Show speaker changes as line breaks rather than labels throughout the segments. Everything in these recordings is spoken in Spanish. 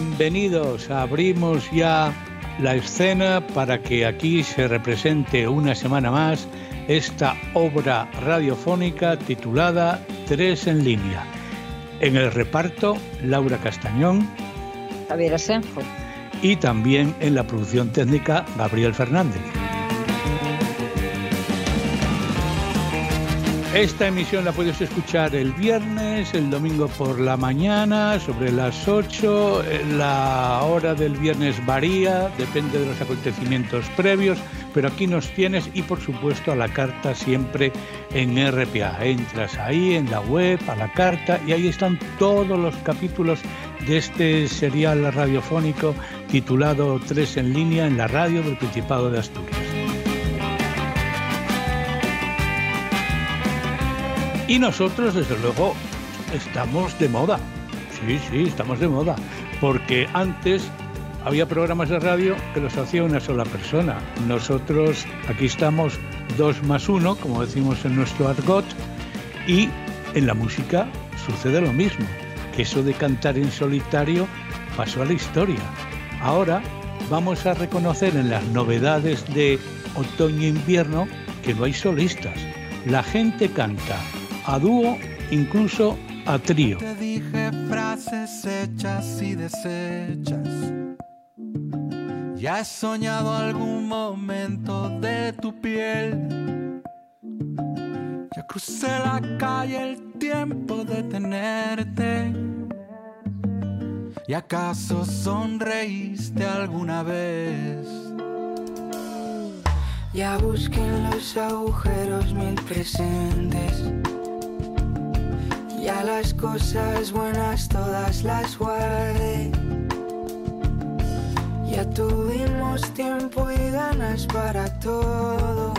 bienvenidos. Abrimos ya la escena para que aquí se represente una semana más esta obra radiofónica titulada Tres en línea. En el reparto, Laura Castañón,
Javier Asenjo
y también en la producción técnica, Gabriel Fernández. Esta emisión la puedes escuchar el viernes, el domingo por la mañana, sobre las 8. La hora del viernes varía, depende de los acontecimientos previos, pero aquí nos tienes y por supuesto a la carta siempre en RPA. Entras ahí en la web, a la carta y ahí están todos los capítulos de este serial radiofónico titulado Tres en línea en la radio del Principado de Asturias. Y nosotros, desde luego, estamos de moda. Sí, sí, estamos de moda. Porque antes había programas de radio que los hacía una sola persona. Nosotros aquí estamos dos más uno, como decimos en nuestro argot, y en la música sucede lo mismo, que eso de cantar en solitario pasó a la historia. Ahora vamos a reconocer en las novedades de otoño-invierno que no hay solistas. La gente canta a dúo, incluso a trío.
Te dije frases hechas y deshechas. Ya he soñado algún momento de tu piel. Ya crucé la calle el tiempo de tenerte. ¿Y acaso sonreíste alguna vez?
Ya busqué en los agujeros mil presentes ya las cosas buenas todas las guardé. Ya tuvimos tiempo y ganas para todo.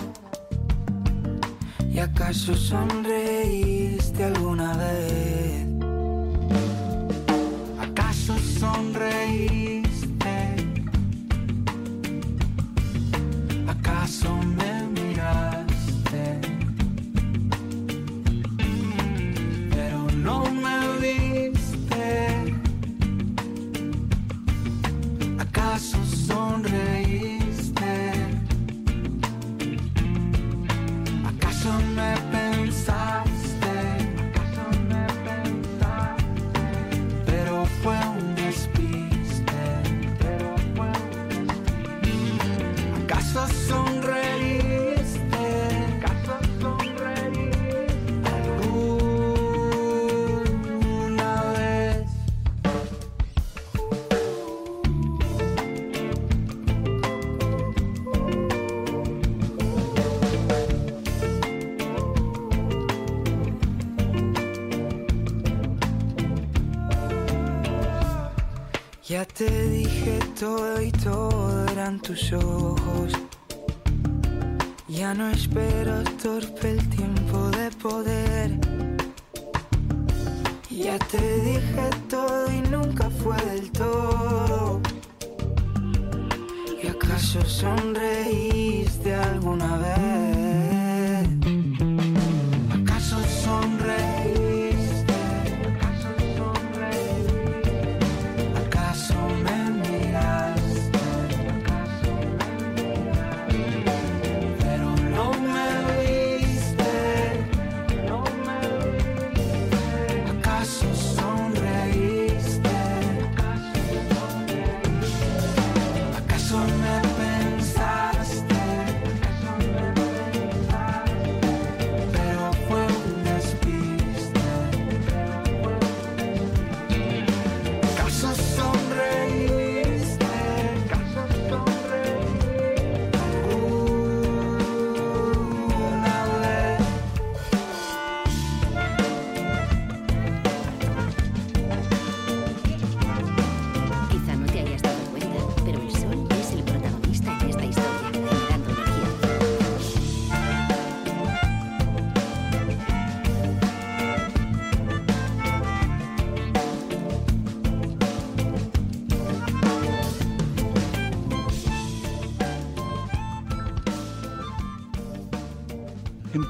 ¿Y acaso sonreíste alguna vez?
¿Acaso sonreíste? ¿Acaso me pasos sonreír.
Ya te dije todo y todo eran tus ojos. Ya no espero torpe el tiempo de poder. Ya te dije todo y nunca fue del todo. ¿Y acaso sonreíste alguna vez?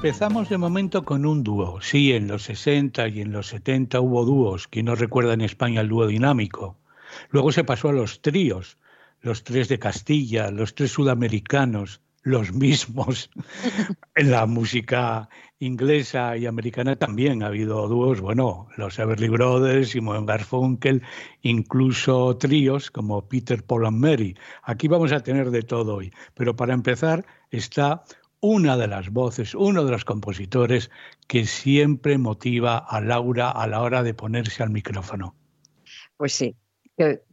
Empezamos de momento con un dúo. Sí, en los 60 y en los 70 hubo dúos. ¿Quién no recuerda en España el dúo dinámico? Luego se pasó a los tríos, los tres de Castilla, los tres sudamericanos, los mismos. en la música inglesa y americana también ha habido dúos, bueno, los Everly Brothers, Simon Garfunkel, incluso tríos como Peter, Paul and Mary. Aquí vamos a tener de todo hoy, pero para empezar está una de las voces, uno de los compositores que siempre motiva a Laura a la hora de ponerse al micrófono.
Pues sí,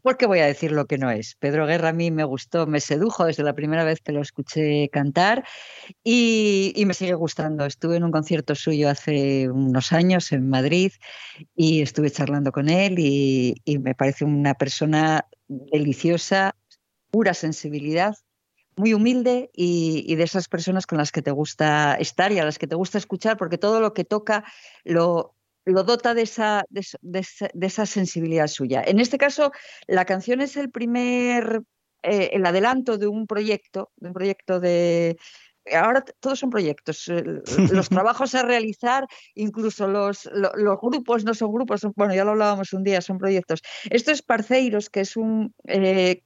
¿Por qué voy a decir lo que no es? Pedro Guerra a mí me gustó, me sedujo desde la primera vez que lo escuché cantar y, me sigue gustando. Estuve en un concierto suyo hace unos años en Madrid y estuve charlando con él y, me parece una persona deliciosa, pura sensibilidad, muy humilde y, y, de esas personas con las que te gusta estar y a las que te gusta escuchar, porque todo lo que toca lo, lo dota de esa, de, esa, sensibilidad suya. En este caso, la canción es el primer, eh, el adelanto de un proyecto, de un proyecto de, ahora todos son proyectos. Los trabajos a realizar, incluso los, los, grupos no son grupos, bueno, ya lo hablábamos un día, son proyectos. Esto es Parceiros, que es un eh,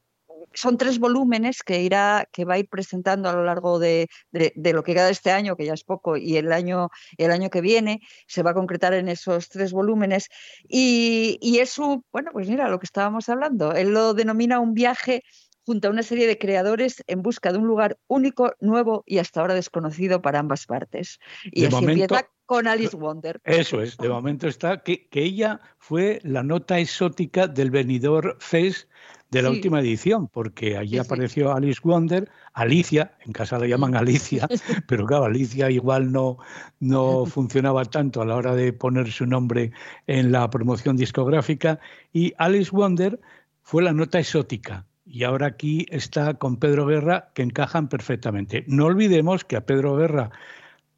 son tres volúmenes que irá, que va a ir presentando a lo largo de, lo que queda este año, que ya es poco, y el año, el año que viene se va a concretar en esos tres volúmenes. Y, y es un, bueno, pues mira, lo que estábamos hablando, él lo denomina un viaje junto a una serie de creadores en busca de un lugar único, nuevo y hasta ahora desconocido para ambas partes. Y así empieza con Alice Wonder.
Eso es, de momento está que, que ella fue la nota exótica del venidor Fest de la última edición, porque allí apareció Alice Wonder, Alicia, en casa la llaman Alicia, pero claro, Alicia igual no, no funcionaba tanto a la hora de poner su nombre en la promoción discográfica, y Alice Wonder fue la nota exótica. Y ahora aquí está con Pedro Guerra, que encajan perfectamente. No olvidemos que a Pedro Guerra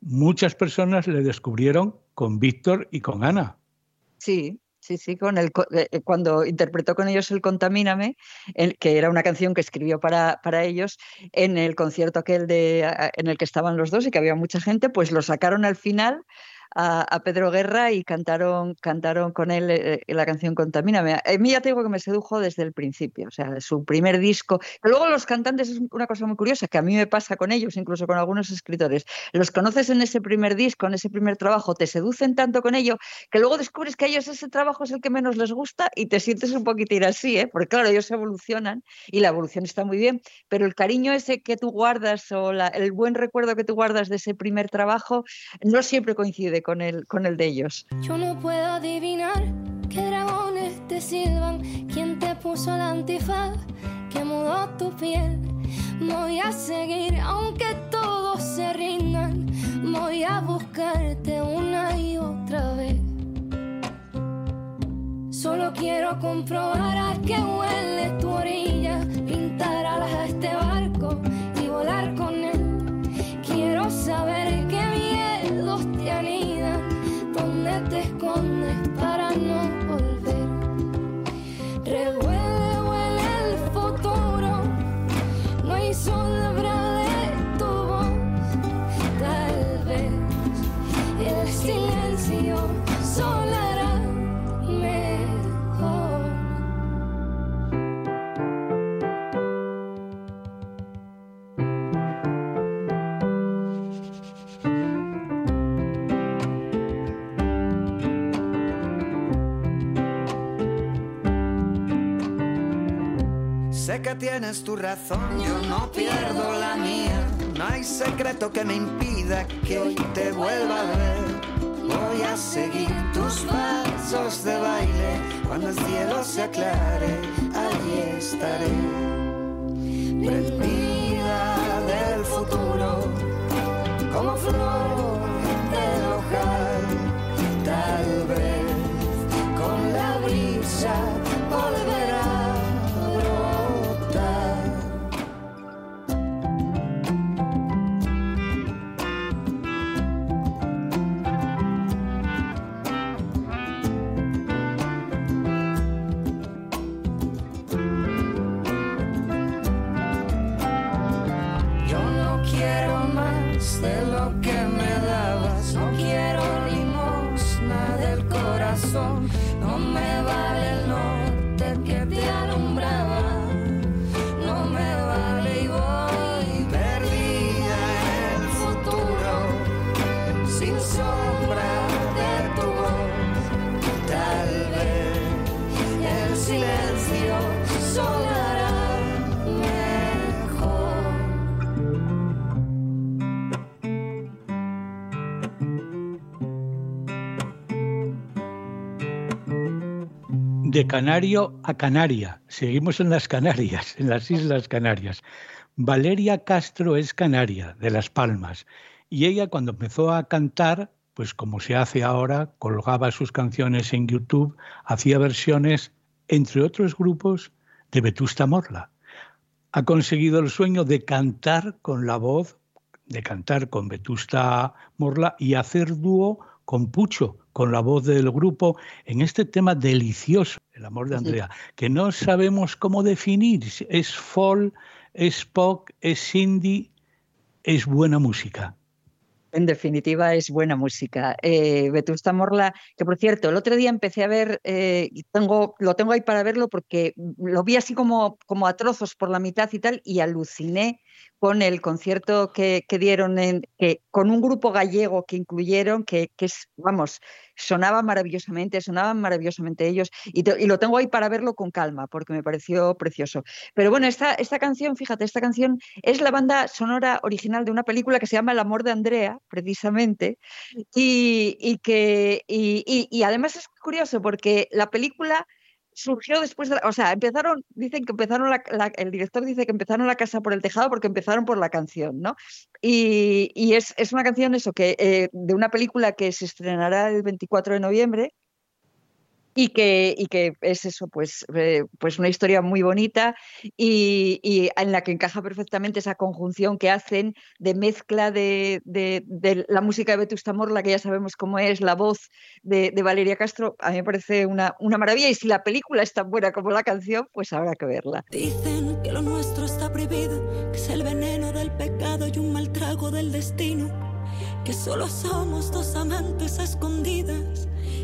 muchas personas le descubrieron con Víctor y con Ana.
Sí, Sí, sí, con el, eh, eh, cuando interpretó con ellos el Contamíname, que era una canción que escribió para, para ellos, en el concierto aquel de, en el que estaban los dos y que había mucha gente, pues lo sacaron al final a, Pedro Guerra y cantaron, cantaron con él eh, eh, la canción Contamíname. A mí ya tengo que me sedujo desde el principio, o sea, su primer disco. luego los cantantes es una cosa muy curiosa que a mí me pasa con ellos, incluso con algunos escritores. Los conoces en ese primer disco, en ese primer trabajo, te seducen tanto con ello que luego descubres que a ellos ese trabajo es el que menos les gusta y te sientes un poquitín así, ¿eh? porque claro, ellos evolucionan y la evolución está muy bien, pero el cariño ese que tú guardas o el buen recuerdo que tú guardas de ese primer trabajo no siempre coincide con el, con el de ellos.
Yo no puedo adivinar qué dragones te silban, quién te puso la antifaz, que mudó tu piel. Voy a seguir aunque todos se rindan, voy a buscarte una y otra vez. Solo quiero comprobar a qué huele tu orilla, pintar alas a este barco y volar con él. Quiero saber qué miedos te te
Sé que tienes tu razón, yo no pierdo la mía. No hay secreto que me impida que hoy te vuelva a ver. Voy a seguir tus pasos de baile. Cuando el cielo se aclare, allí estaré. Prendida del futuro, como flor
de Canario a Canaria. Seguimos en las Canarias, en las Islas Canarias. Valeria Castro es canaria, de Las Palmas, y ella cuando empezó a cantar, pues como se hace ahora, colgaba sus canciones en YouTube, hacía versiones, entre otros grupos, de Vetusta Morla. Ha conseguido el sueño de cantar con la voz, de cantar con Vetusta Morla y hacer dúo con Pucho, con la voz del grupo, en este tema delicioso, El amor de Andrea, que no sabemos cómo definir. Es folk, es pop, es indie, es buena música.
En definitiva, es buena música. Eh, Vetusta Morla, que por cierto, el otro día empecé a ver, eh, tengo, lo tengo ahí para verlo porque lo vi así como, como a trozos por la mitad y tal, y aluciné con el concierto que, dieron en, que, con un grupo gallego que incluyeron, que, que es, vamos, sonaba maravillosamente, sonaban maravillosamente ellos, y, lo tengo ahí para verlo con calma, porque me pareció precioso. Pero bueno, esta, esta canción, fíjate, esta canción es la banda sonora original de una película que se llama El amor de Andrea, precisamente, y, y que, y, y además es curioso porque la película surgió después de, o sea, empezaron, dicen que empezaron, la, el director dice que empezaron la casa por el tejado porque empezaron por la canción, ¿no? Y, y es, es, una canción eso, que eh, de una película que se estrenará el 24 de noviembre, y que, y que es eso, pues, eh, pues una historia muy bonita y, y, en la que encaja perfectamente esa conjunción que hacen de mezcla de, de, de la música de Vetusta Morla, que ya sabemos cómo es, la voz de, Valeria Castro, a mí me parece una, una maravilla y si la película es tan buena como la canción, pues habrá que verla.
Dicen que lo nuestro está prohibido, que es el veneno del pecado y un mal trago del destino, que solo somos dos amantes escondidas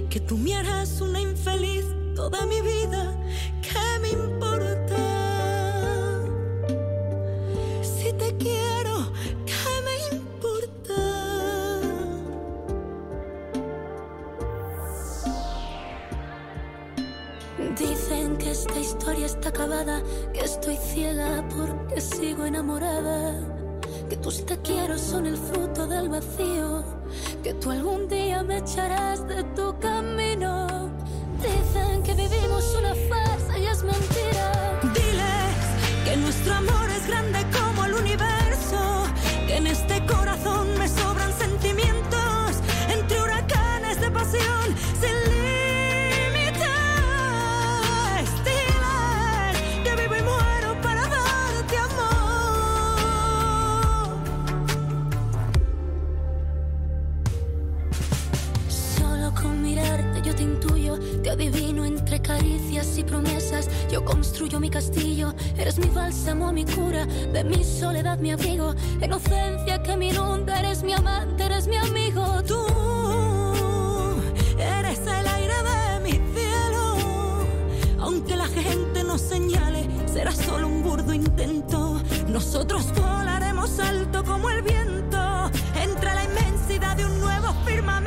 que tú me harás una infeliz toda mi vida, ¿qué me importa? Si te quiero, ¿qué me importa? Dicen que esta historia está acabada, que estoy ciega porque sigo enamorada, que tus te quiero son el fruto del vacío que tú algún día me echarás de tu camino. Y promesas. Yo construyo mi castillo, eres mi bálsamo, mi cura, de mi soledad mi abrigo. Inocencia que me inunda, eres mi amante, eres mi amigo. Tú eres el aire de mi cielo. Aunque la gente nos señale, será solo un burdo intento. Nosotros volaremos alto como el viento entre la inmensidad de un nuevo firmamento.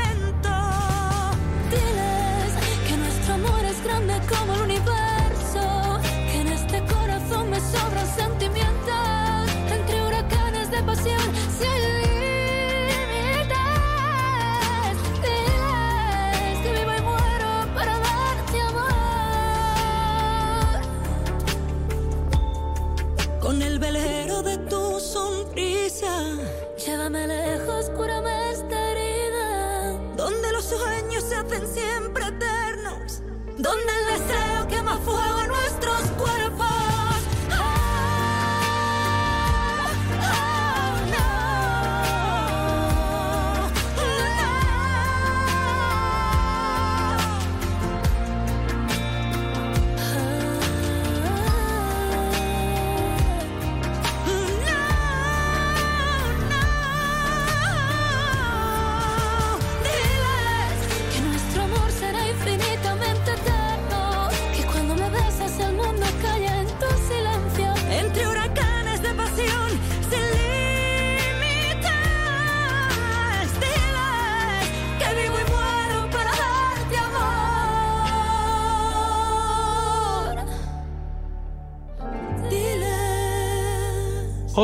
Siempre eternos donde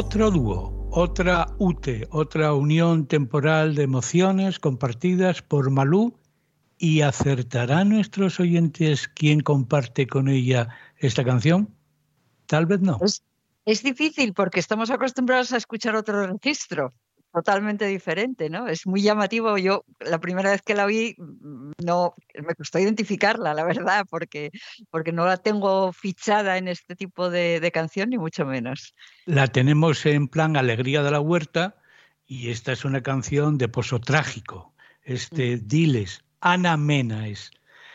Otro dúo, otra UTE, otra unión temporal de emociones compartidas por Malú ¿Y acertarán nuestros oyentes quién comparte con ella esta canción? Tal vez no.
Es difícil porque estamos acostumbrados a escuchar otro registro totalmente diferente, ¿no? Es muy llamativo. Yo la primera vez que la vi mm, no me costó identificarla, la verdad, porque, porque no la tengo fichada en este tipo de, de canción, ni mucho menos.
La tenemos en plan Alegría de la Huerta y esta es una canción de pozo trágico. Este
Mm.
Diles, Ana Mena es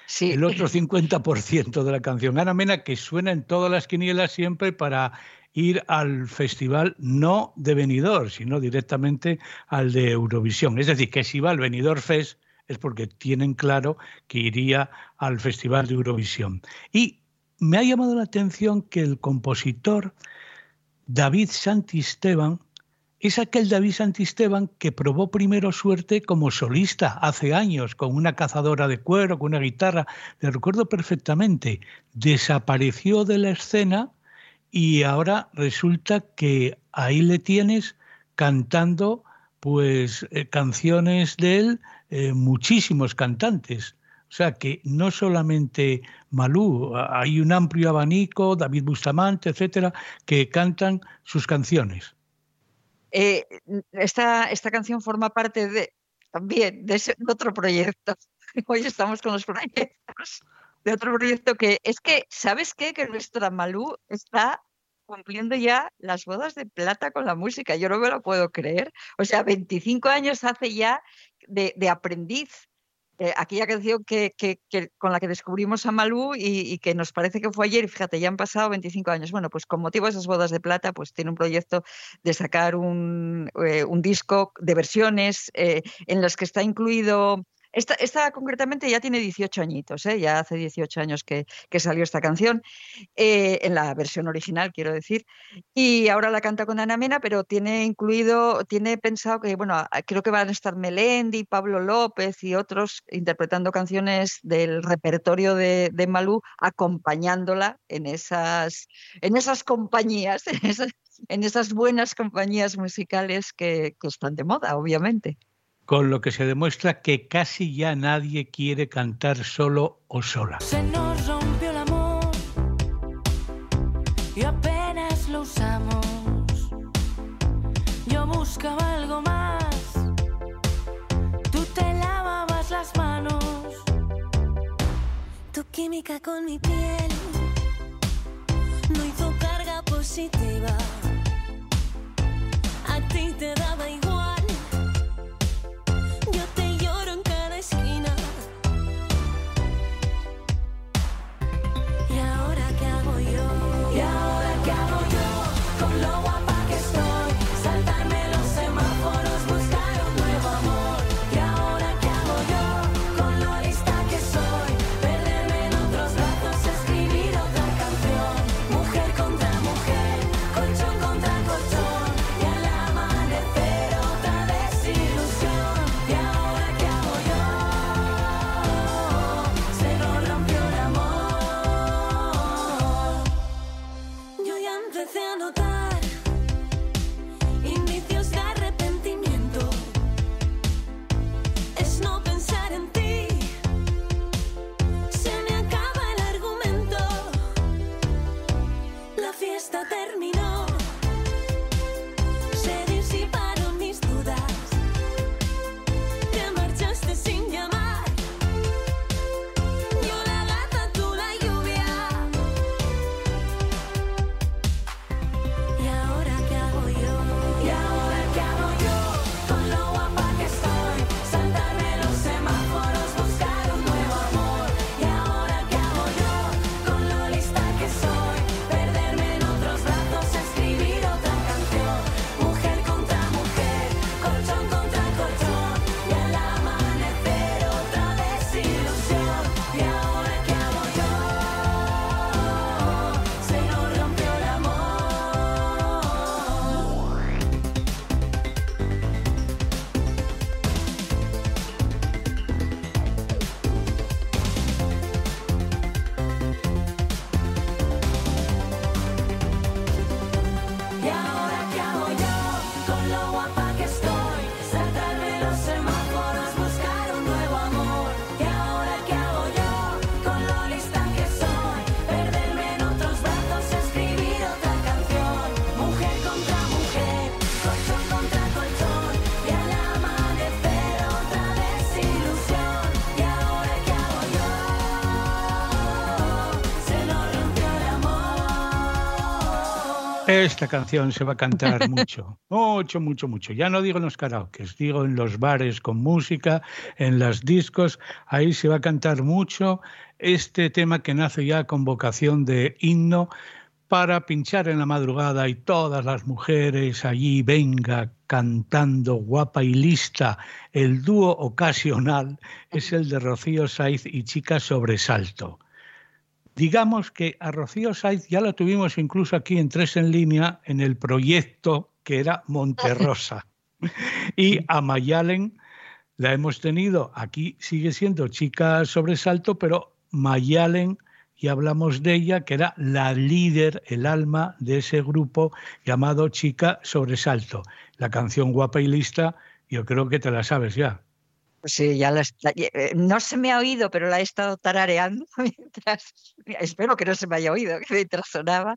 Sí,
el otro 50% de la canción. Ana Mena que suena en todas las quinielas siempre para ir al festival no de Benidorm, sino directamente al de Eurovisión. Es decir, que si va al Benidorm Fest es porque tienen claro que iría al festival de Eurovisión. Y me ha llamado la atención que el compositor David Santisteban es aquel David Santisteban que probó primero suerte como solista hace años, con una cazadora de cuero, con una guitarra, le recuerdo perfectamente. Desapareció de la escena y ahora resulta que ahí le tienes cantando pues eh, canciones de él, eh, muchísimos cantantes. O sea que no solamente Malú, hay un amplio abanico, David Bustamante, etcétera, que cantan sus canciones.
Eh, esta, esta canción forma parte de también de, ese, de otro proyecto. Hoy estamos con los proyectos de otro proyecto que es que, ¿sabes qué? Que nuestra Malú está cumpliendo ya las bodas de plata con la música. Yo no me lo puedo creer. O sea, 25 años hace ya de, aprendiz. Eh, aquella canción que, que, que, con la que descubrimos a Malú y, que nos parece que fue ayer, fíjate, ya han pasado 25 años. Bueno, pues con motivo de esas bodas de plata, pues tiene un proyecto de sacar un, eh, un disco de versiones eh, en las que está incluido esta, esta, concretamente ya tiene 18 añitos, ¿eh? ya hace 18 años que, salió esta canción, eh, en la versión original, quiero decir, y ahora la canta con Ana Mena, pero tiene incluido, tiene pensado que, bueno, creo que van a estar Melendi, Pablo López y otros interpretando canciones del repertorio de, de Malú, acompañándola en esas, en esas compañías, en esas, en esas buenas compañías musicales que, que están de moda, obviamente
con lo que se demuestra que casi ya nadie quiere cantar solo o sola.
Se nos rompió el amor y apenas lo usamos. Yo buscaba algo más, tú te lavabas las manos.
Tu química con mi piel no hizo carga positiva. A ti te daba igual.
Esta canción se va a cantar mucho, mucho, mucho, mucho. Ya no digo en los karaoke, digo en los bares con música, en las discos, ahí se va a cantar mucho este tema que nace ya con vocación de himno para pinchar en la madrugada y todas las mujeres allí venga cantando guapa y lista. El dúo ocasional es el de Rocío Saiz y Chica Sobresalto. Digamos que a Rocío Saiz ya la tuvimos incluso aquí en Tres en Línea en el proyecto que era Monterrosa. y a Mayalen la hemos tenido, aquí sigue siendo Chica Sobresalto, pero Mayalen y hablamos de ella, que era la líder, el alma de ese grupo llamado Chica Sobresalto. La canción Guapa y Lista, yo creo que te la sabes ya.
Pues sí, ya la, eh, no se me ha oído, pero la he estado tarareando mientras, espero que no se me haya oído, mientras sonaba.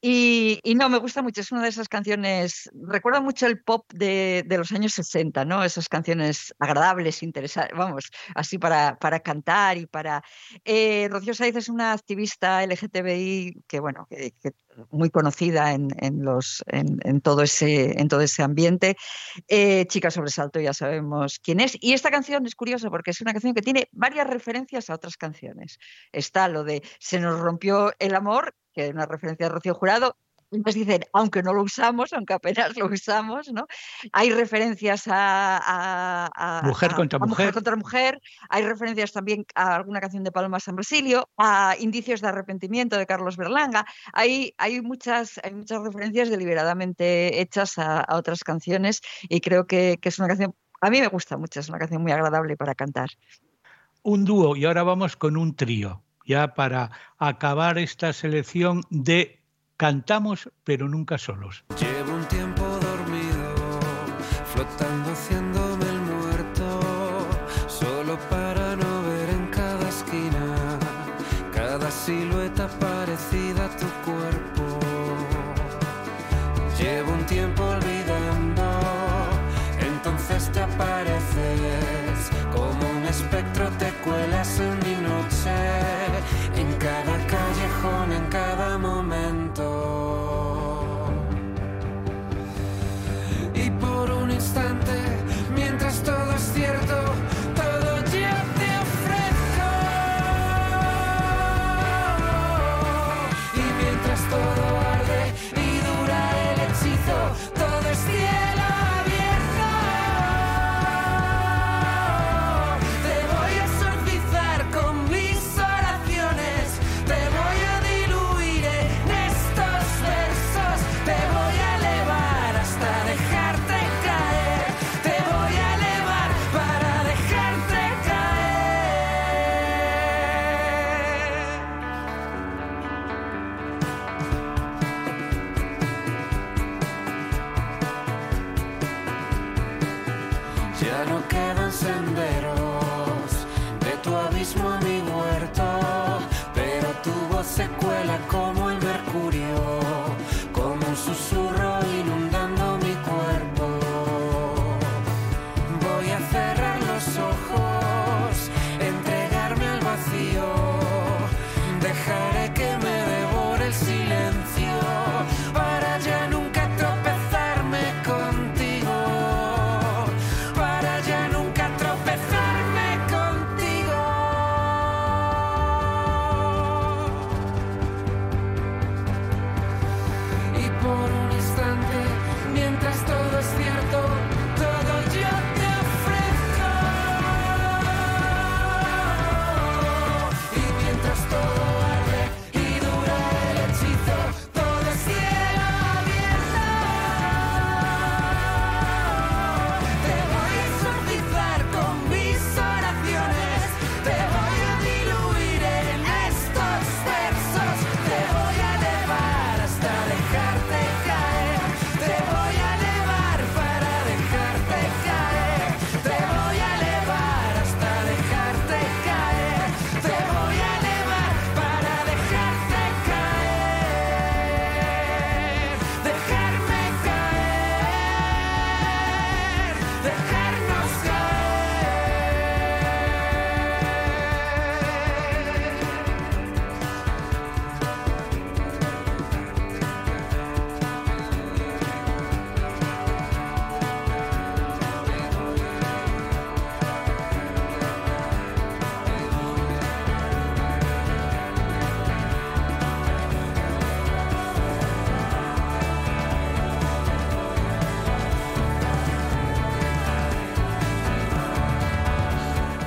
Y, no, me gusta mucho, es una de esas canciones, recuerda mucho el pop de, los años 60, ¿no? Esas canciones agradables, interesantes, vamos, así para, para cantar y para... Eh, Rocío Saiz es una activista LGTBI que, bueno, muy conocida en, en los, en, todo ese, en todo ese ambiente. Eh, Chica Sobresalto, ya sabemos quién es. Y esta canción es curiosa porque es una canción que tiene varias referencias a otras canciones. Está lo de Se nos rompió el amor, que es una referencia a Rocío Jurado, nos dicen, aunque no lo usamos, aunque apenas lo usamos, ¿no? Hay referencias a,
mujer, contra mujer.
contra mujer, hay referencias también a alguna canción de Paloma San Basilio, a indicios de arrepentimiento de Carlos Berlanga. Hay, hay, muchas, hay muchas referencias deliberadamente hechas a, otras canciones y creo que, que es una canción, a mí me gusta mucho, es una canción muy agradable para cantar.
Un dúo y ahora vamos con un trío ya para acabar esta selección de cantamos pero nunca solos.
senderos, de tu abismo a mi huerto, pero tu voz se cuela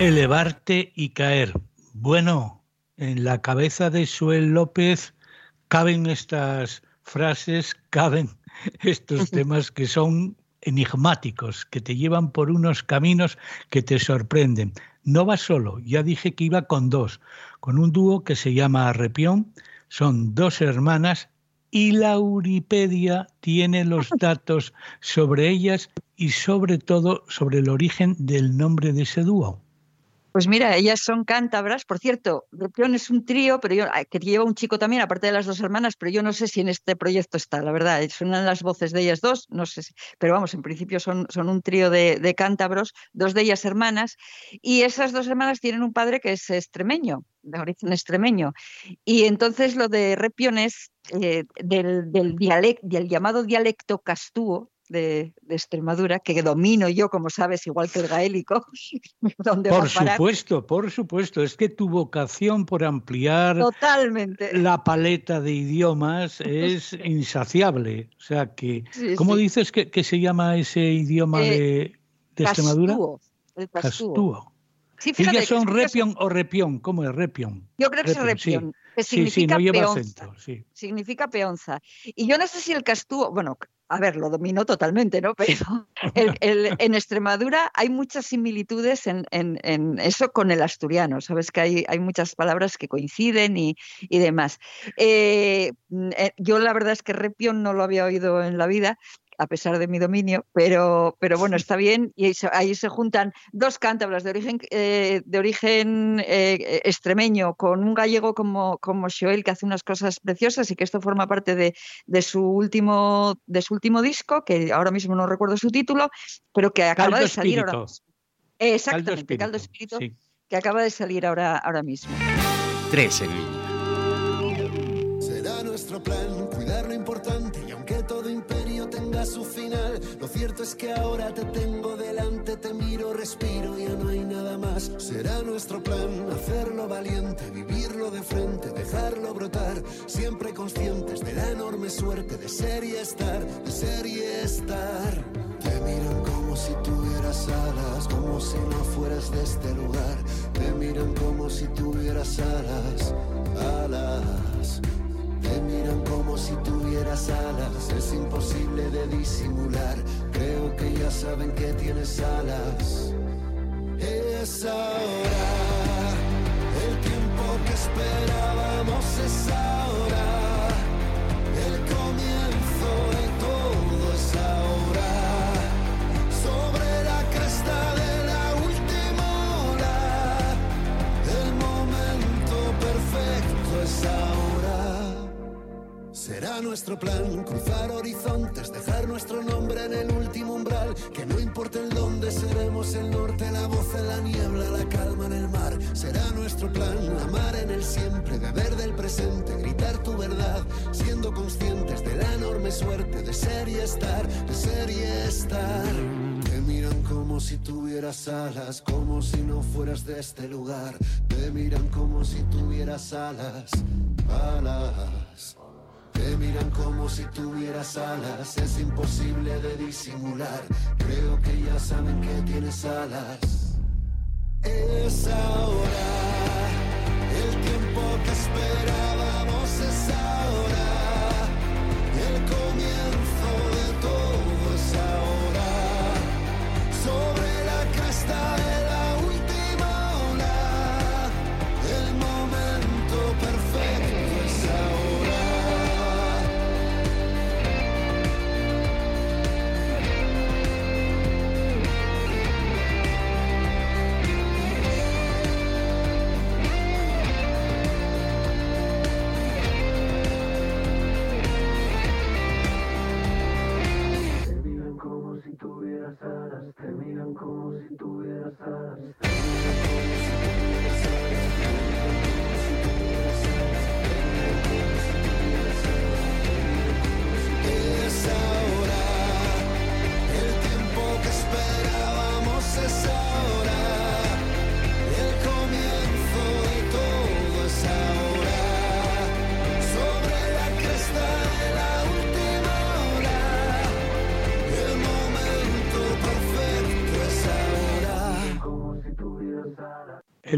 Elevarte y caer. Bueno, en la cabeza de Suel López caben estas frases, caben estos temas que son enigmáticos, que te llevan por unos caminos que te sorprenden. No va solo, ya dije que iba con dos, con un dúo que se llama Arrepión, son dos hermanas y la Euripedia tiene los datos sobre ellas y sobre todo sobre el origen del nombre de ese dúo.
Pues mira, ellas son cántabras. Por cierto, Repión es un trío, pero yo, que lleva un chico también, aparte de las dos hermanas, pero yo no sé si en este proyecto está, la verdad. Suenan las voces de ellas dos, no sé si, pero vamos, en principio son, son un trío de, cántabros, dos de ellas hermanas, y esas dos hermanas tienen un padre que es extremeño, de origen extremeño. Y entonces lo de Repión es eh, del, del, del llamado dialecto castúo, de, Extremadura, que domino yo, como sabes, igual que el gaélico.
por supuesto, por supuesto. Es que tu vocación por ampliar
Totalmente.
la paleta de idiomas es insaciable. O sea que, ¿cómo dices que, se llama ese idioma eh, de, Extremadura?
El castúo.
Sí, fíjate, son repion o repión? ¿Cómo es repión?
Yo creo que es repión. Que significa peonza, Significa peonza. Y yo no sé si el castúo, bueno, a ver, lo domino totalmente, ¿no? Pero en Extremadura hay muchas similitudes en, eso con el asturiano. Sabes que hay, hay muchas palabras que coinciden y, demás. Eh, eh, yo la verdad es que repión no lo había oído en la vida, a pesar de mi dominio, pero, pero bueno, está bien y ahí se, juntan dos cántabras de origen, eh, de origen eh, extremeño con un gallego como, como Joel que hace unas cosas preciosas y que esto forma parte de, de, su, último, de su último disco, que ahora mismo no recuerdo su título, pero que acaba de salir ahora Exactamente, Caldo Espíritu, que acaba de salir ahora, ahora mismo.
Tres en línea.
Será nuestro plan tenga su final. Lo cierto es que ahora te tengo delante, te miro, respiro, ya no hay nada más. Será nuestro plan hacerlo valiente, vivirlo de frente, dejarlo brotar. Siempre conscientes de la enorme suerte de ser y estar, de ser y estar. Te miran como si tuvieras alas, como si no fueras de este lugar. Te miran como si tuvieras alas, alas. Te miran como si tuvieras alas, es imposible de disimular. Creo que ya saben que tienes alas. Es ahora, el tiempo que esperábamos es ahora. Será nuestro plan cruzar horizontes, dejar nuestro nombre en el último umbral. Que no importa el dónde seremos el norte, la voz en la niebla, la calma en el mar. Será nuestro plan amar en el siempre, beber del presente, gritar tu verdad, siendo conscientes de la enorme suerte de ser y estar, de ser y estar. Te miran como si tuvieras alas, como si no fueras de este lugar. Te miran como si tuvieras alas, alas. Te miran como si tuvieras alas, es imposible de disimular. Creo que ya saben que tienes alas. Es ahora, el tiempo que esperábamos es ahora,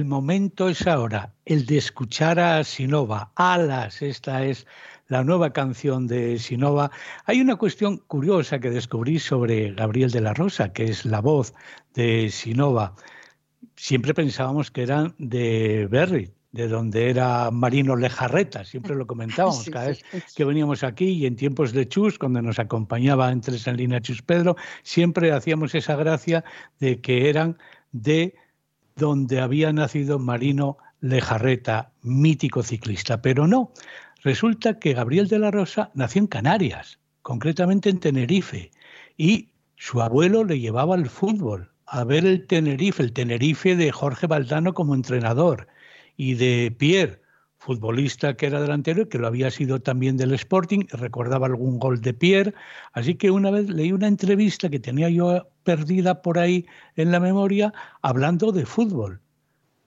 El momento es ahora, el de escuchar a Sinova. Alas, esta es la nueva canción de Sinova. Hay una cuestión curiosa que descubrí sobre Gabriel de la Rosa, que es la voz de Sinova. Siempre pensábamos que eran de Berry, de donde era Marino Lejarreta, siempre lo comentábamos cada vez que veníamos aquí y en tiempos de Chus, cuando nos acompañaba en Tres en Línea Chus Pedro, siempre hacíamos esa gracia de que eran de donde había nacido Marino Lejarreta, mítico ciclista. Pero no, resulta que Gabriel de la Rosa nació en Canarias, concretamente en Tenerife, y su abuelo le llevaba al fútbol, a ver el Tenerife, el Tenerife de Jorge Valdano como entrenador, y de Pierre, futbolista que era delantero y que lo había sido también del Sporting, recordaba algún gol de Pierre. Así que una vez leí una entrevista que tenía yo perdida por ahí en la memoria hablando de fútbol.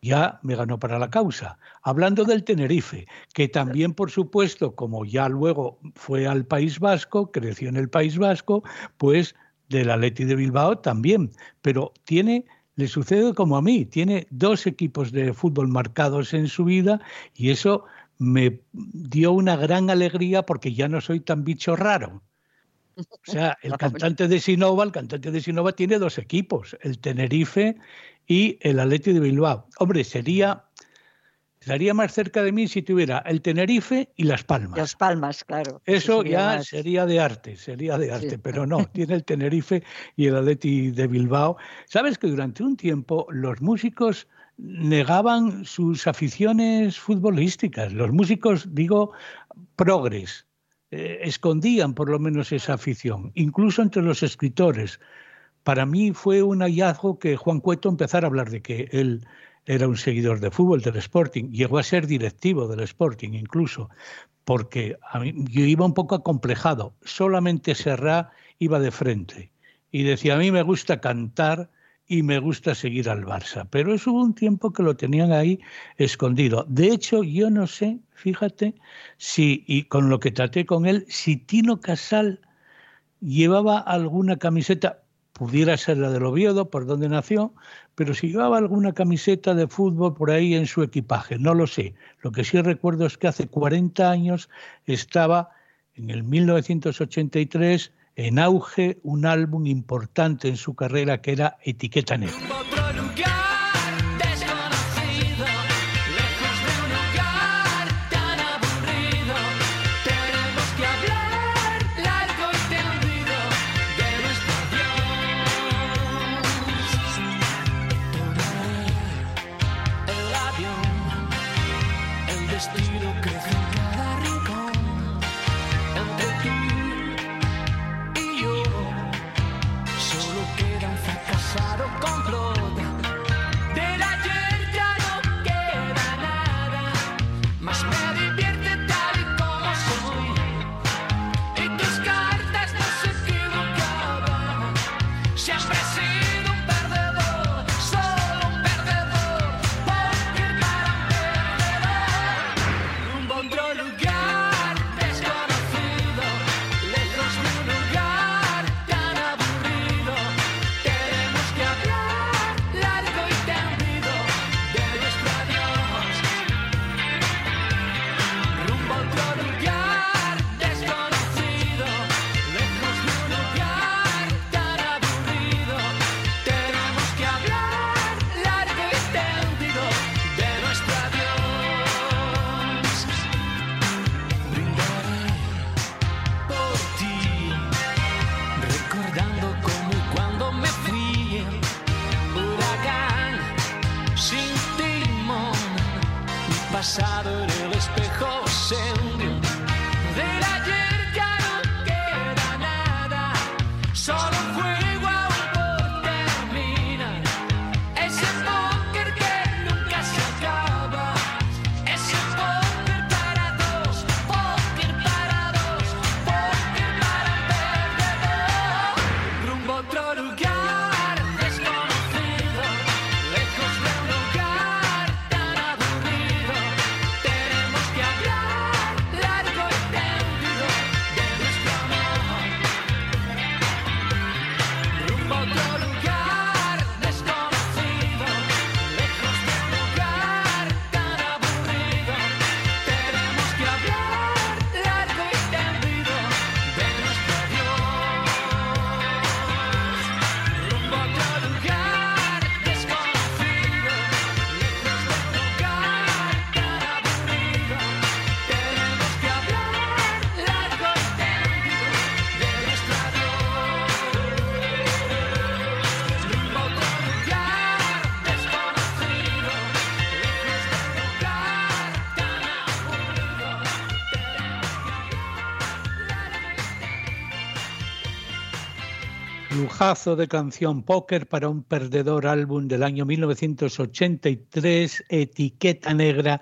Ya me ganó para la causa. Hablando del Tenerife, que también, por supuesto, como ya luego fue al País Vasco, creció en el País Vasco, pues del Atleti de Bilbao también. Pero tiene le sucede como a mí, tiene dos equipos de fútbol marcados en su vida y eso me dio una gran alegría porque ya no soy tan bicho raro. O sea, el cantante de Sinova, el cantante de Sinova tiene dos equipos, el Tenerife y el Atleti de Bilbao. Hombre, sería estaría más cerca de mí si tuviera el Tenerife y Las Palmas.
Las Palmas, claro.
Eso ya sería de arte, sería de arte, pero no, tiene el Tenerife y el Atleti de Bilbao. Sabes que durante un tiempo los músicos negaban sus aficiones futbolísticas. Los músicos, digo, progres, eh, escondían por lo menos esa afición, incluso entre los escritores. Para mí fue un hallazgo que Juan Cueto empezara a hablar de que él era un seguidor de fútbol del Sporting, llegó a ser directivo del Sporting incluso, porque yo iba un poco acomplejado, solamente Serra iba de frente y decía, a mí me gusta cantar y me gusta seguir al Barça, pero eso hubo un tiempo que lo tenían ahí escondido. De hecho, yo no sé, fíjate, si, y con lo que traté con él, si Tino Casal llevaba alguna camiseta, pudiera ser la del Oviedo, por donde nació, pero si llevaba alguna camiseta de fútbol por ahí en su equipaje, no lo sé. Lo que sí recuerdo es que hace 40 años estaba en el 1983 en auge un álbum importante en su carrera que era Etiqueta Negra. De canción Póker para un perdedor álbum del año 1983, Etiqueta Negra,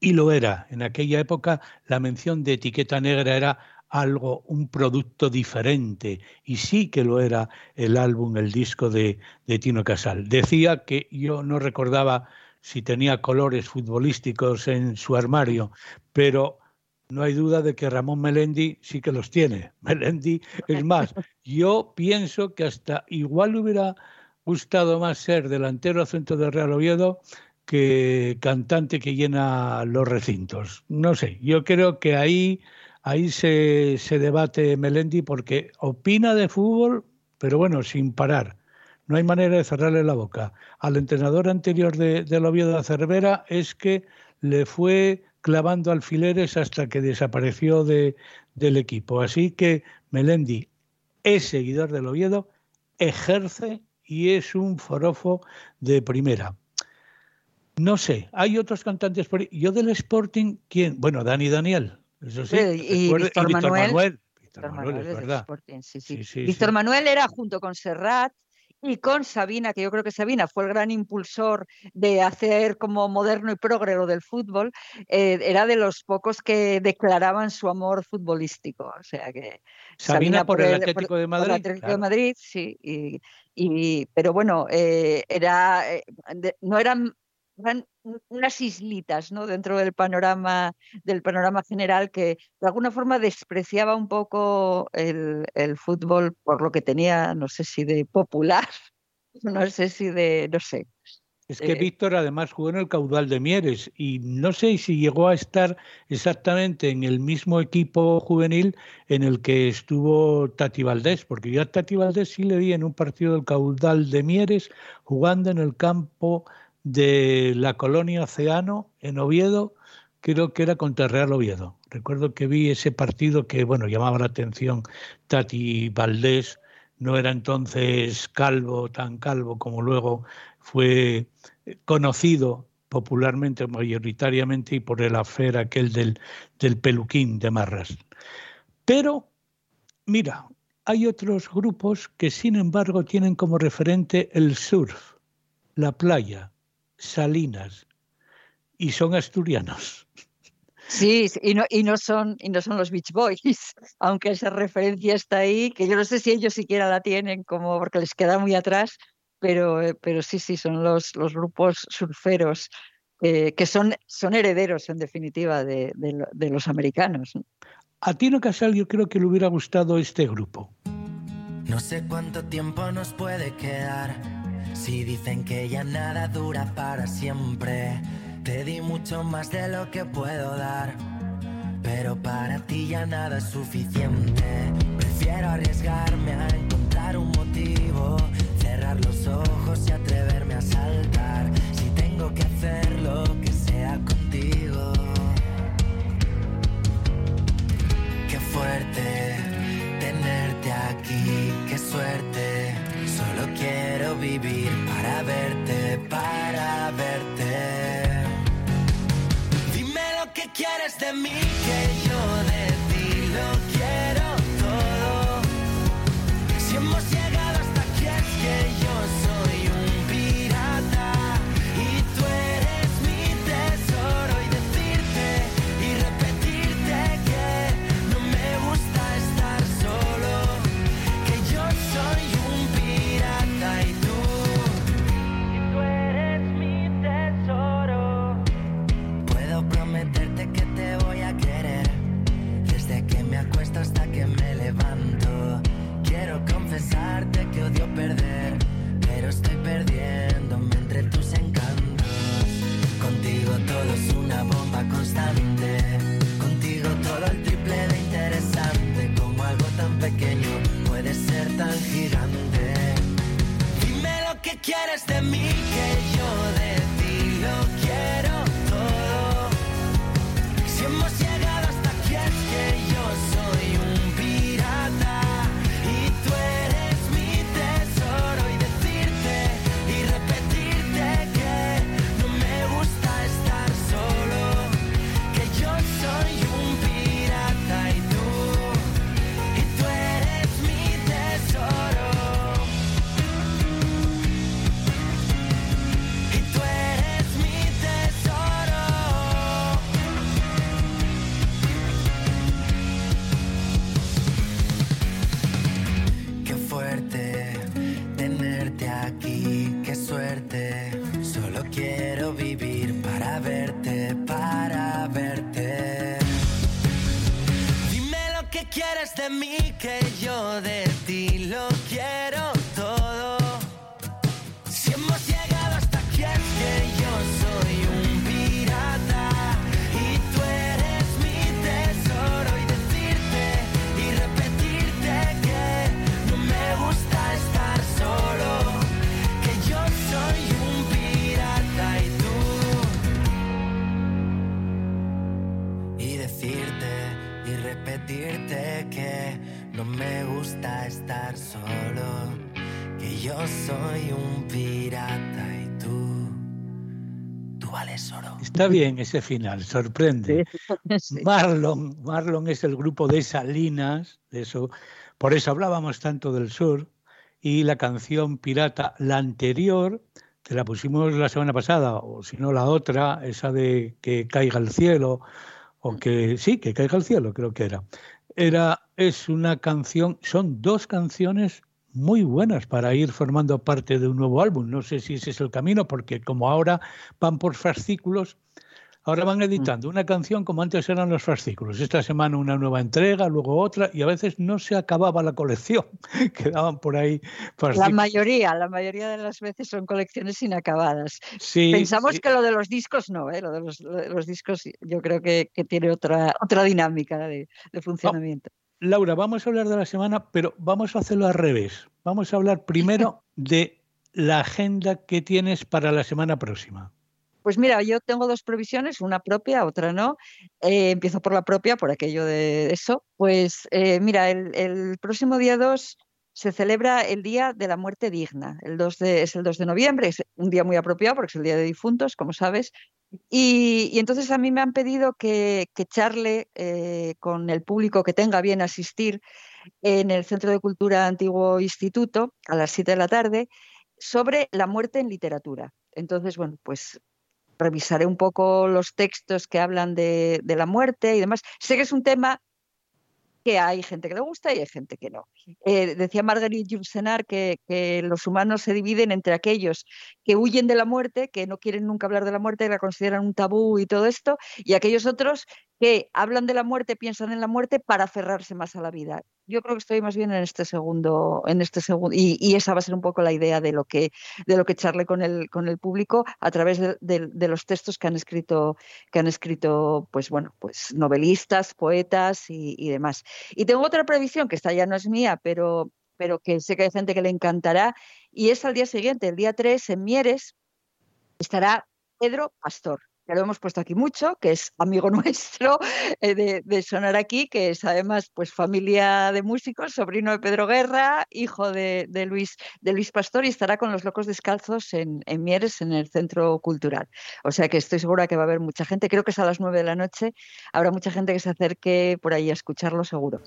y lo era. En aquella época la mención de Etiqueta Negra era algo, un producto diferente, y sí que lo era el álbum, el disco de Tino Casal. Decía que yo no recordaba si tenía colores futbolísticos en su armario, pero no hay duda de que Ramón Melendi sí que los tiene. Melendi, es más, yo pienso que hasta igual hubiera gustado más ser delantero centro de Real Oviedo que cantante que llena los recintos. No sé, yo creo que ahí, ahí se, se debate Melendi porque opina de fútbol, pero bueno, sin parar. No hay manera de cerrarle la boca. Al entrenador anterior de, del Oviedo de Cervera es que le fue clavando alfileres hasta que desapareció de, del equipo. Así que Melendi es seguidor del Oviedo, ejerce y es un forofo de primera. No sé, hay otros cantantes por ahí. Yo del Sporting, ¿quién? Bueno, Dani Daniel, eso sí.
Y,
recuerdo-
Víctor
Víctor
Manuel.
Manuel. Víctor Manuel,
Manuel
es verdad.
Sporting, sí, sí. Víctor. Manuel era junto con Serrat y con Sabina, que yo creo que Sabina fue el gran impulsor de hacer como moderno y progre lo del fútbol, eh, era de los pocos que declaraban su amor futbolístico. O sea que
Sabina, por el
el-
Atlético de
por
Madrid.
el Atlético de. Madrid, sí. Y, y- pero bueno, eh, era, eh, de- no eran, eran un- unas islitas ¿no? dentro del panorama, del panorama general que de alguna forma despreciaba un poco el, el fútbol por lo que tenía, no sé si de popular, no sé si de, no sé.
Es que
Eh,
Víctor además jugó en el caudal de Mieres y no sé si llegó a estar exactamente en el mismo equipo juvenil en el que estuvo Tati Valdés, porque yo a Tati Valdés sí le vi en un partido del caudal de Mieres jugando en el campo de la colonia Océano en Oviedo, creo que era contra Real Oviedo. Recuerdo que vi ese partido que, bueno, llamaba la atención Tati Valdés, no era entonces calvo, tan calvo como luego fue conocido popularmente, mayoritariamente, y por el afer aquel del, del peluquín de Marras. Pero, mira, hay otros grupos que sin embargo tienen como referente el surf, la playa, Salinas, y son asturianos.
Sí, sí, y no, y no son, y no son los Beach Boys, aunque esa referencia está ahí, que yo no sé si ellos siquiera la tienen, como porque les queda muy atrás, pero, eh, pero sí, sí, son los, los grupos surferos eh, que son, son herederos, en definitiva, de, de de los americanos. ¿no?
A Tino Casal yo creo que le hubiera gustado este grupo.
No sé cuánto tiempo nos puede quedar. Si dicen que ya nada dura para siempre. Te di mucho más de lo que puedo dar. Pero para ti ya nada es suficiente. Prefiero arriesgarme a encontrar un motivo. Cerrar los ojos y atreverme a saltar. Si tengo que hacerlo, que sea contigo. Qué fuerte tenerte aquí, qué suerte. Para verte. Dime lo que quieres de mí, que yo de repetirte que no me gusta estar solo, que yo soy un pirata y tú, tú vales oro.
Está bien ese final, sorprende.
Sí.
Marlon, Marlon es el grupo de Salinas, de eso, por eso hablábamos tanto del sur, y la canción Pirata, la anterior, te la pusimos la semana pasada, o si no la otra, esa de que caiga el cielo, o que sí, que caiga el cielo, creo que era. Era, es una canción, son dos canciones muy buenas para ir formando parte de un nuevo álbum. No sé si ese es el camino, porque como ahora van por fascículos, ahora van editando una canción como antes eran los fascículos. Esta semana una nueva entrega, luego otra, y a veces no se acababa la colección. Quedaban por ahí
La
fascículos.
mayoría, la mayoría de las veces son colecciones inacabadas.
Sí,
Pensamos
sí.
que lo de los discos no, ¿eh? lo, de los, lo de los discos yo creo que, que tiene otra, otra dinámica de, de funcionamiento.
Laura, vamos a hablar de la semana, pero vamos a hacerlo al revés. Vamos a hablar primero de la agenda que tienes para la semana próxima.
Pues mira, yo tengo dos previsiones, una propia, otra no. Eh, empiezo por la propia, por aquello de eso. Pues eh, mira, el, próximo día 2 se celebra el Día de la Muerte Digna. El 2 de, es el 2 de noviembre, es un día muy apropiado porque es el Día de Difuntos, como sabes. Y, entonces a mí me han pedido que, que charle eh, con el público que tenga bien asistir en el Centro de Cultura Antiguo Instituto a las 7 de la tarde sobre la muerte en literatura. Entonces, bueno, pues revisaré un poco los textos que hablan de, la muerte y demás. Sé que es un tema que hay gente que le gusta y hay gente que no. Eh, decía Marguerite Yourcenar que, que, los humanos se dividen entre aquellos que huyen de la muerte, que no quieren nunca hablar de la muerte, que la consideran un tabú y todo esto, y aquellos otros que hablan de la muerte, piensan en la muerte para aferrarse más a la vida. Yo creo que estoy más bien en este segundo, en este segundo, y, esa va a ser un poco la idea de lo que, de lo que charle con el, con el público a través de, los textos que han escrito, que han escrito, pues bueno, pues novelistas, poetas y, y demás. Y tengo otra previsión que esta ya no es mía, pero, pero que sé que hay gente que le encantará, y es al día siguiente, el día 3, en Mieres, estará Pedro Pastor que lo hemos puesto aquí mucho, que es amigo nuestro eh, de, sonar aquí, que es además pues familia de músicos, sobrino de Pedro Guerra, hijo de, Luis, de Luis Pastor y estará con los locos descalzos en, en, Mieres, en el centro cultural. O sea que estoy segura que va a haber mucha gente, creo que es a las nueve de la noche, habrá mucha gente que se acerque por ahí a escucharlo seguro.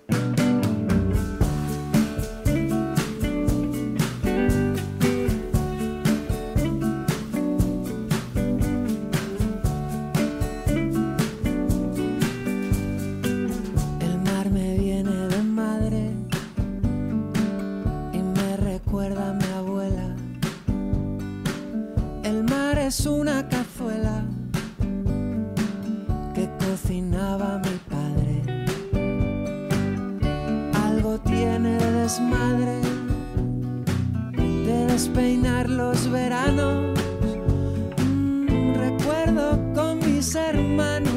Desmadre, de despeinar los veranos. Mm, recuerdo con mis hermanos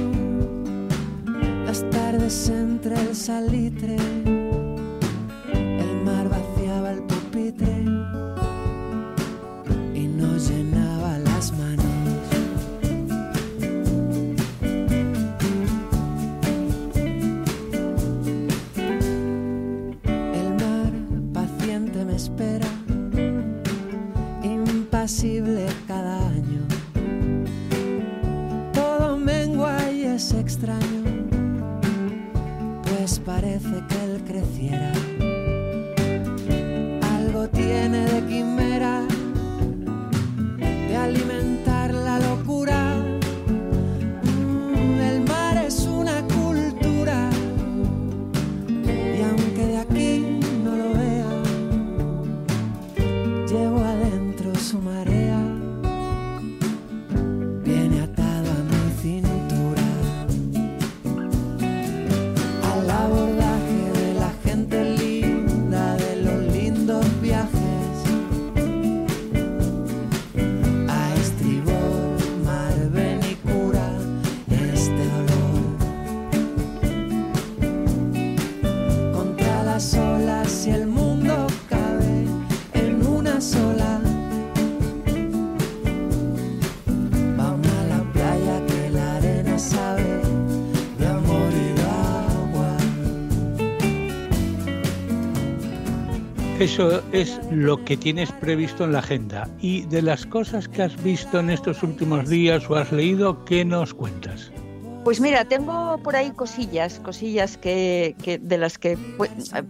las tardes entre el salitre. Cada año. Todo mengua y es extraño, pues parece que él creciera.
Eso es lo que tienes previsto en la agenda. Y de las cosas que has visto en estos últimos días o has leído, ¿qué nos cuentas?
Pues mira, tengo por ahí cosillas, cosillas que, de las que...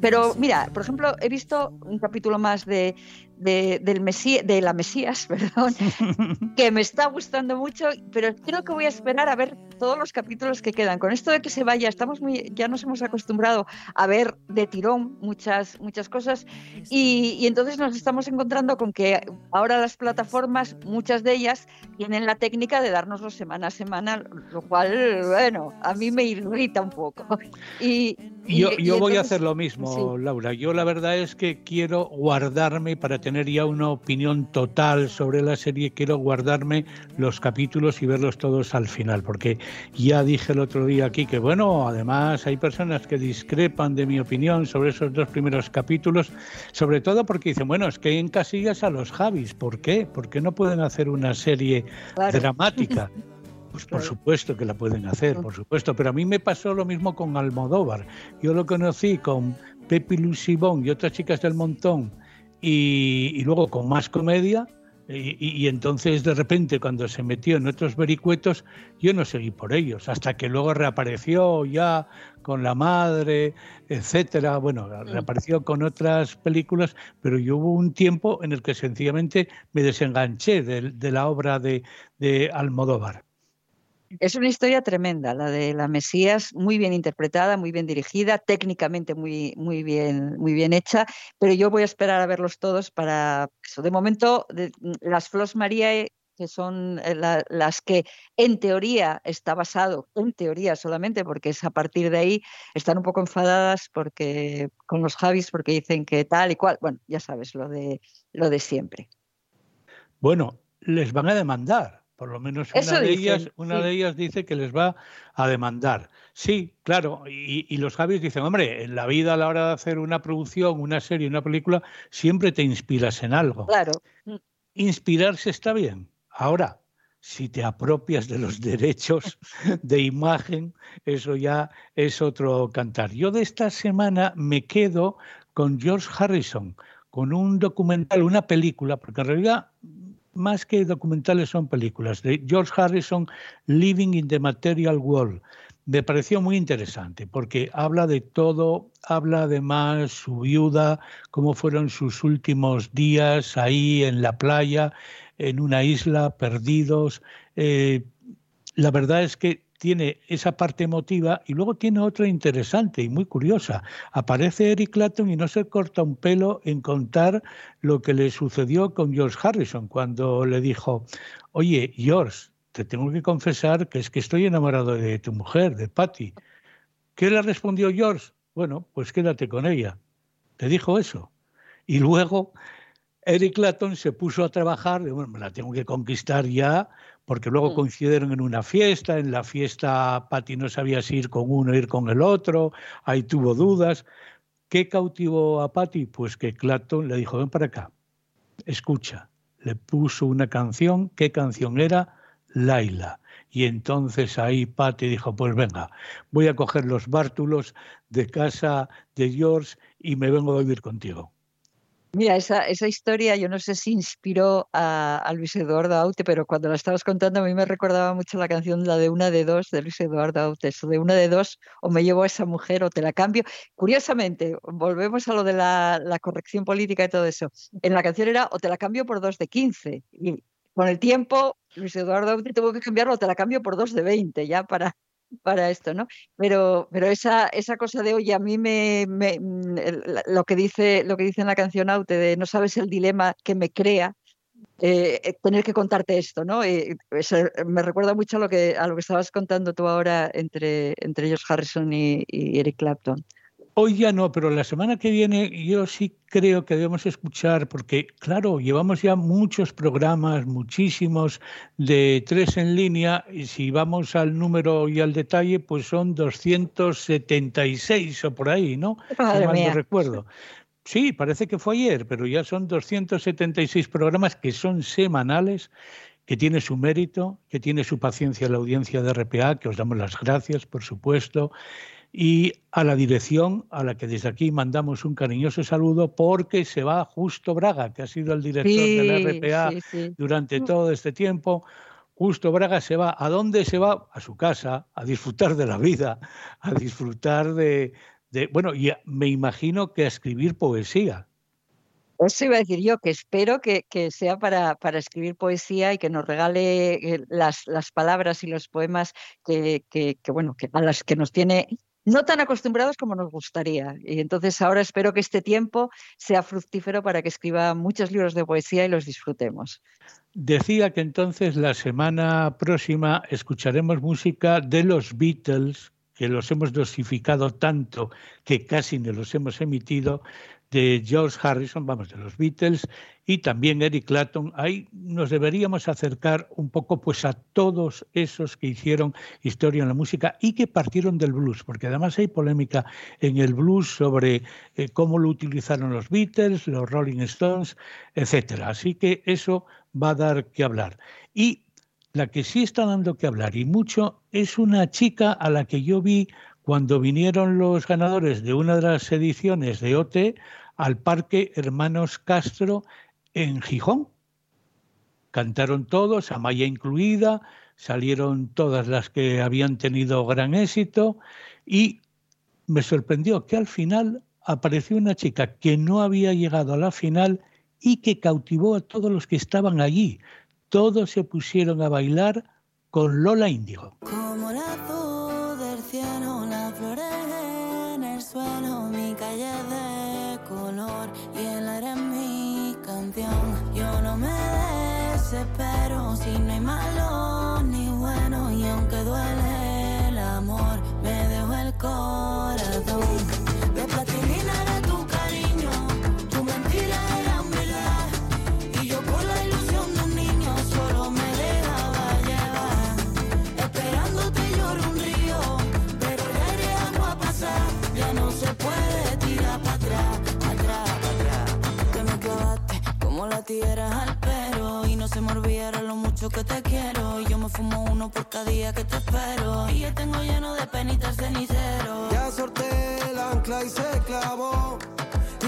Pero mira, por ejemplo, he visto un capítulo más de, de, del Mesías, de la Mesías, perdón, que me está gustando mucho, pero creo que voy a esperar a ver todos los capítulos que quedan. Con esto de que se vaya, estamos muy, ya nos hemos acostumbrado a ver de tirón muchas, muchas cosas y, y entonces nos estamos encontrando con que ahora las plataformas, muchas de ellas, tienen la técnica de darnoslo semana a semana, lo cual, bueno, a mí me irrita un poco. Y,
yo, yo voy a hacer lo mismo, Laura. Yo la verdad es que quiero guardarme para tener ya una opinión total sobre la serie, quiero guardarme los capítulos y verlos todos al final, porque ya dije el otro día aquí que, bueno, además hay personas que discrepan de mi opinión sobre esos dos primeros capítulos, sobre todo porque dicen, bueno, es que encasillas a los Javis, ¿por qué? ¿Por qué no pueden hacer una serie dramática? Pues por supuesto que la pueden hacer, por supuesto. Pero a mí me pasó lo mismo con Almodóvar. Yo lo conocí con Pepi Lucibón y otras chicas del montón y, luego con más comedia. Y, entonces de repente cuando se metió en otros vericuetos yo no seguí por ellos hasta que luego reapareció ya con la madre etcétera bueno reapareció con otras películas pero yo hubo un tiempo en el que sencillamente me desenganché de, la obra de, de Almodóvar
es una historia tremenda, la de la Mesías, muy bien interpretada, muy bien dirigida, técnicamente muy, muy, bien, muy bien hecha, pero yo voy a esperar a verlos todos para eso. De momento, las Flos María que son eh, las que en teoría está basado, en teoría solamente, porque es a partir de ahí, están un poco enfadadas porque con los Javis, porque dicen que tal y cual, bueno, ya sabes, lo de lo de siempre.
Bueno, les van a demandar. Por lo menos una, de, ellas, una de ellas dice que les va a demandar. Sí, claro, y, los Javis dicen, hombre, en la vida a la hora de hacer una producción, una serie, una película, siempre te inspiras en algo.
Claro.
Inspirarse está bien. Ahora, si te apropias de los derechos de imagen, eso ya es otro cantar. Yo de esta semana me quedo con George Harrison, con un documental, una película, porque en realidad más que documentales son películas, de George Harrison, Living in the Material World. Me pareció muy interesante porque habla de todo, habla además su viuda, cómo fueron sus últimos días ahí en la playa, en una isla, perdidos. Eh, la verdad es que tiene esa parte emotiva y luego tiene otra interesante y muy curiosa. Aparece Eric Clapton y no se corta un pelo en contar lo que le sucedió con George Harrison cuando le dijo, oye, George, te tengo que confesar que es que estoy enamorado de tu mujer, de Patty. ¿Qué le respondió George? Bueno, pues quédate con ella. Te dijo eso. Y luego Eric Clapton se puso a trabajar, bueno, me la tengo que conquistar ya, porque luego mm. coincidieron en una fiesta, en la fiesta Patty no sabía si ir con uno o ir con el otro, ahí tuvo dudas. ¿Qué cautivó a Patty? Pues que Clapton le dijo, ven para acá, escucha. Le puso una canción, ¿qué canción era? Laila. Y entonces ahí Patty dijo, pues venga, voy a coger los bártulos de casa de George y me vengo a vivir contigo.
Mira, esa, esa historia yo no sé si inspiró a, Luis Eduardo Aute, pero cuando la estabas contando a mí me recordaba mucho la canción, la de una de dos de Luis Eduardo Aute, eso de una de dos, o me llevo a esa mujer o te la cambio. Curiosamente, volvemos a lo de la, la corrección política y todo eso. En la canción era o te la cambio por dos de 15. Y con el tiempo, Luis Eduardo Aute tuvo que cambiarlo, o te la cambio por dos de 20, ya para, para esto, ¿no? Pero, pero esa, esa cosa de, oye, a mí me, mm, lo que dice, lo que dice en la canción Aute de no sabes el dilema que me crea, eh, eh, tener que contarte esto, ¿no? me recuerda mucho a lo que a lo que estabas contando tú ahora entre, entre ellos Harrison y Eric Clapton.
Hoy ya no, pero la semana que viene yo sí creo que debemos escuchar, porque claro, llevamos ya muchos programas, muchísimos de tres en línea, y si vamos al número y al detalle, pues son 276 o por ahí, ¿no?
Madre
no recuerdo. Sí, parece que fue ayer, pero ya son 276 programas que son semanales, que tiene su mérito, que tiene su paciencia la audiencia de RPA, que os damos las gracias, por supuesto y a la dirección a la que desde aquí mandamos un cariñoso saludo porque se va Justo Braga, que ha sido el director de la RPA
sí, sí.
durante todo este tiempo. Justo Braga se va. ¿A dónde se va? A su casa, a disfrutar de la vida, a disfrutar de, de bueno, y me imagino que a escribir poesía.
Eso iba a decir yo, que espero que, que sea para, para escribir poesía y que nos regale eh, las, las palabras y los poemas que, que, que, bueno, que a las que nos tiene no tan acostumbrados como nos gustaría. Y entonces ahora espero que este tiempo sea fructífero para que escriba muchos libros de poesía y los disfrutemos.
Decía que entonces la semana próxima escucharemos música de los Beatles, que los hemos dosificado tanto que casi no los hemos emitido, de George Harrison, vamos, de los Beatles, y también Eric Clapton. Ahí nos deberíamos acercar un poco pues a todos esos que hicieron historia en la música y que partieron del blues, porque además hay polémica en el blues sobre eh, cómo lo utilizaron los Beatles, los Rolling Stones, etcétera. Así que eso va a dar que hablar. Y la que sí está dando que hablar y mucho es una chica a la que yo vi cuando vinieron los ganadores de una de las ediciones de OT al Parque Hermanos Castro en Gijón. Cantaron todos, Amaya incluida, salieron todas las que habían tenido gran éxito y me sorprendió que al final apareció una chica que no había llegado a la final y que cautivó a todos los que estaban allí. Todos se pusieron a bailar con Lola Índigo.
Desespero si no hay malo ni bueno y aunque duele el amor, me dejo el corazón. De plastilina era tu cariño, tu mentira era verdad y yo por la ilusión de un niño solo me dejaba llevar. Esperándote lloro un río, pero ya iré agua pasar. Ya no se puede tirar para atrás, atrás, atrás. Que me clavaste como la tierra al pero se me olvidara lo mucho que te quiero. Y yo me fumo uno por cada día que te espero. Y yo tengo lleno de penitas cenicero.
Ya sorté el ancla y se clavó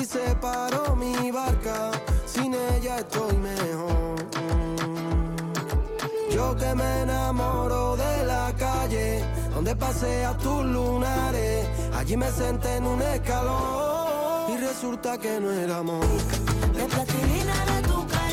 y se paró mi barca. Sin ella estoy mejor. Yo que me enamoro de la calle donde pasea tus lunares. Allí me senté en un escalón y resulta que no era amor.
De plastilina era tu cariño,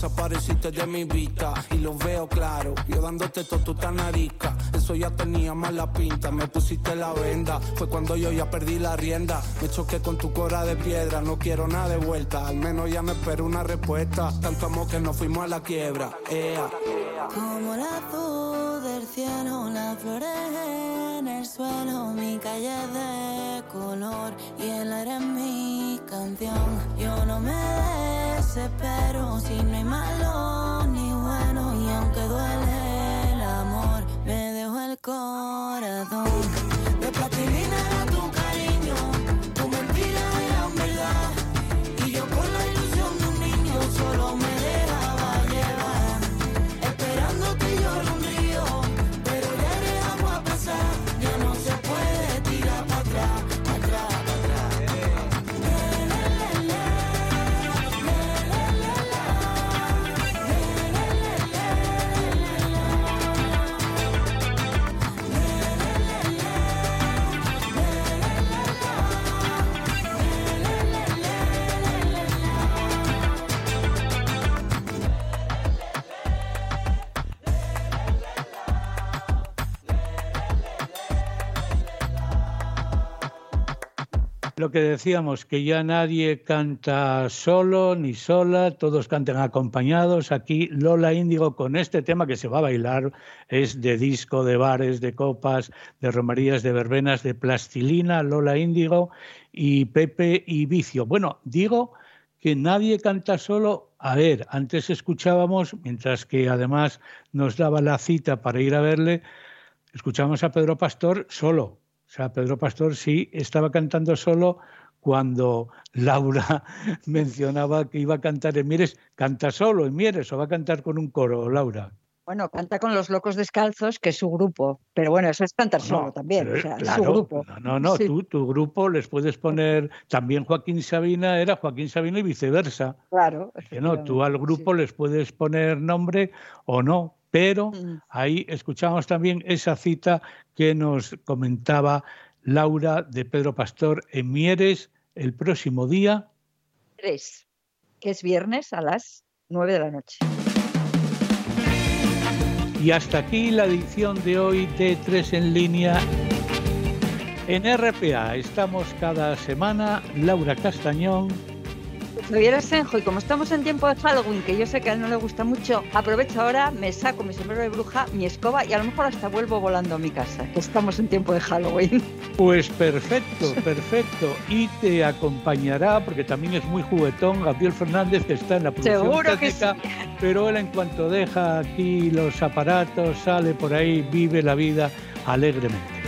Desapareciste de mi vista y lo veo claro. Yo dándote todo tu tan arisca, eso ya tenía mala pinta. Me pusiste la venda, fue cuando yo ya perdí la rienda. Me choqué con tu cora de piedra, no quiero nada de vuelta. Al menos ya me espero una respuesta. Tanto amor que nos fuimos a la quiebra. Ea.
Como la luz del cielo, las flores en el suelo, mi calle de color y el aire mi Yo no me desespero si no hay malo ni bueno y aunque duele el amor, me dejo el corazón.
Lo que decíamos, que ya nadie canta solo ni sola, todos cantan acompañados. Aquí Lola Índigo con este tema que se va a bailar es de disco, de bares, de copas, de romerías, de verbenas, de plastilina, Lola Índigo y Pepe y Vicio. Bueno, digo que nadie canta solo. A ver, antes escuchábamos, mientras que además nos daba la cita para ir a verle, escuchábamos a Pedro Pastor solo o sea, Pedro Pastor sí estaba cantando solo cuando Laura mencionaba que iba a cantar en Mieres, canta solo en Mieres o va a cantar con un coro, Laura.
Bueno, canta con los Locos Descalzos, que es su grupo, pero bueno, eso es cantar solo también, o sea, su grupo.
No, no, no tú, tu grupo les puedes poner, también Joaquín Sabina era Joaquín Sabina y viceversa.
Claro.
Que no, tú al grupo les puedes poner nombre o no, pero mm. ahí escuchamos también esa cita que nos comentaba Laura de Pedro Pastor en Mieres el próximo día.
3, que es viernes a las 9 de la noche.
Y hasta aquí la edición de hoy de Tres en línea. En RPA estamos cada semana Laura Castañón
Javier Senjo, y como estamos en tiempo de Halloween, que yo sé que a él no le gusta mucho, aprovecho ahora, me saco mi sombrero de bruja, mi escoba y a lo mejor hasta vuelvo volando a mi casa, que estamos en tiempo de Halloween.
Pues perfecto, perfecto. Y te acompañará, porque también es muy juguetón, Gabriel Fernández, que está en la producción
Seguro que sí.
pero él en cuanto deja aquí los aparatos, sale por ahí, vive la vida alegremente.